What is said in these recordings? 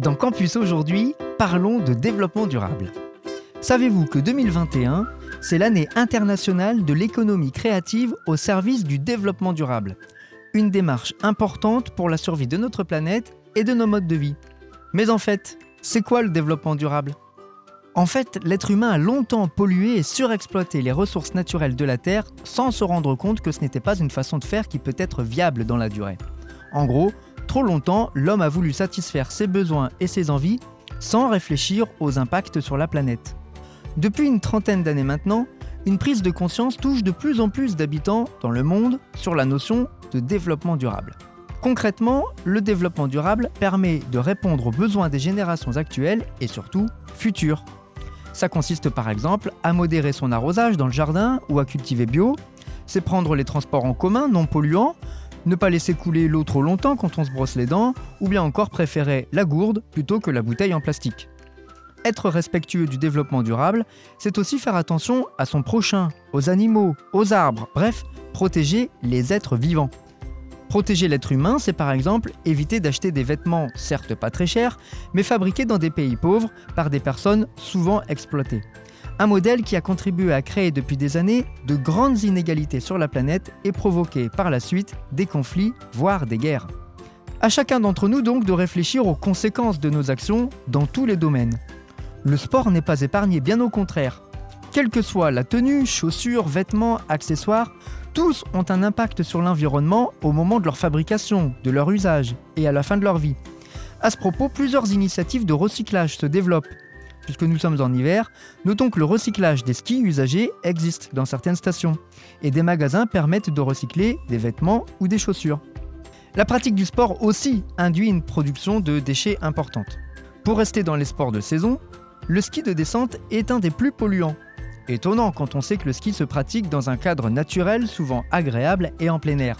Dans Campus aujourd'hui, parlons de développement durable. Savez-vous que 2021, c'est l'année internationale de l'économie créative au service du développement durable? Une démarche importante pour la survie de notre planète et de nos modes de vie. Mais en fait, c'est quoi le développement durable? En fait, l'être humain a longtemps pollué et surexploité les ressources naturelles de la Terre sans se rendre compte que ce n'était pas une façon de faire qui peut être viable dans la durée. En gros, trop longtemps, l'homme a voulu satisfaire ses besoins et ses envies sans réfléchir aux impacts sur la planète. Depuis une trentaine d'années maintenant, une prise de conscience touche de plus en plus d'habitants dans le monde sur la notion de développement durable. Concrètement, le développement durable permet de répondre aux besoins des générations actuelles et surtout futures. Ça consiste par exemple à modérer son arrosage dans le jardin ou à cultiver bio, c'est prendre les transports en commun non polluants, ne pas laisser couler l'eau trop longtemps quand on se brosse les dents, ou bien encore préférer la gourde plutôt que la bouteille en plastique. Être respectueux du développement durable, c'est aussi faire attention à son prochain, aux animaux, aux arbres, bref, protéger les êtres vivants. Protéger l'être humain, c'est par exemple éviter d'acheter des vêtements, certes pas très chers, mais fabriqués dans des pays pauvres par des personnes souvent exploitées. Un modèle qui a contribué à créer depuis des années de grandes inégalités sur la planète et provoqué par la suite des conflits, voire des guerres. À chacun d'entre nous donc de réfléchir aux conséquences de nos actions dans tous les domaines. Le sport n'est pas épargné, bien au contraire. Quelle que soit la tenue, chaussures, vêtements, accessoires, tous ont un impact sur l'environnement au moment de leur fabrication, de leur usage et à la fin de leur vie. À ce propos, plusieurs initiatives de recyclage se développent puisque nous sommes en hiver, notons que le recyclage des skis usagés existe dans certaines stations, et des magasins permettent de recycler des vêtements ou des chaussures. La pratique du sport aussi induit une production de déchets importante. Pour rester dans les sports de saison, le ski de descente est un des plus polluants. Étonnant quand on sait que le ski se pratique dans un cadre naturel souvent agréable et en plein air.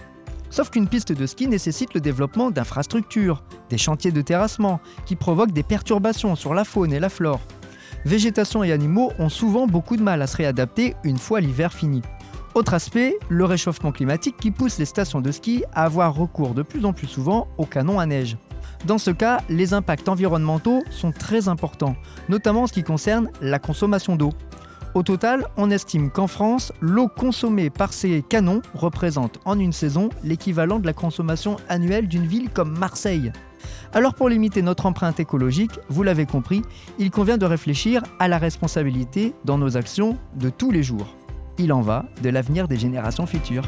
Sauf qu'une piste de ski nécessite le développement d'infrastructures, des chantiers de terrassement, qui provoquent des perturbations sur la faune et la flore végétation et animaux ont souvent beaucoup de mal à se réadapter une fois l'hiver fini. Autre aspect, le réchauffement climatique qui pousse les stations de ski à avoir recours de plus en plus souvent aux canons à neige. Dans ce cas, les impacts environnementaux sont très importants, notamment en ce qui concerne la consommation d'eau. Au total, on estime qu'en France, l'eau consommée par ces canons représente en une saison l'équivalent de la consommation annuelle d'une ville comme Marseille. Alors pour limiter notre empreinte écologique, vous l'avez compris, il convient de réfléchir à la responsabilité dans nos actions de tous les jours. Il en va de l'avenir des générations futures.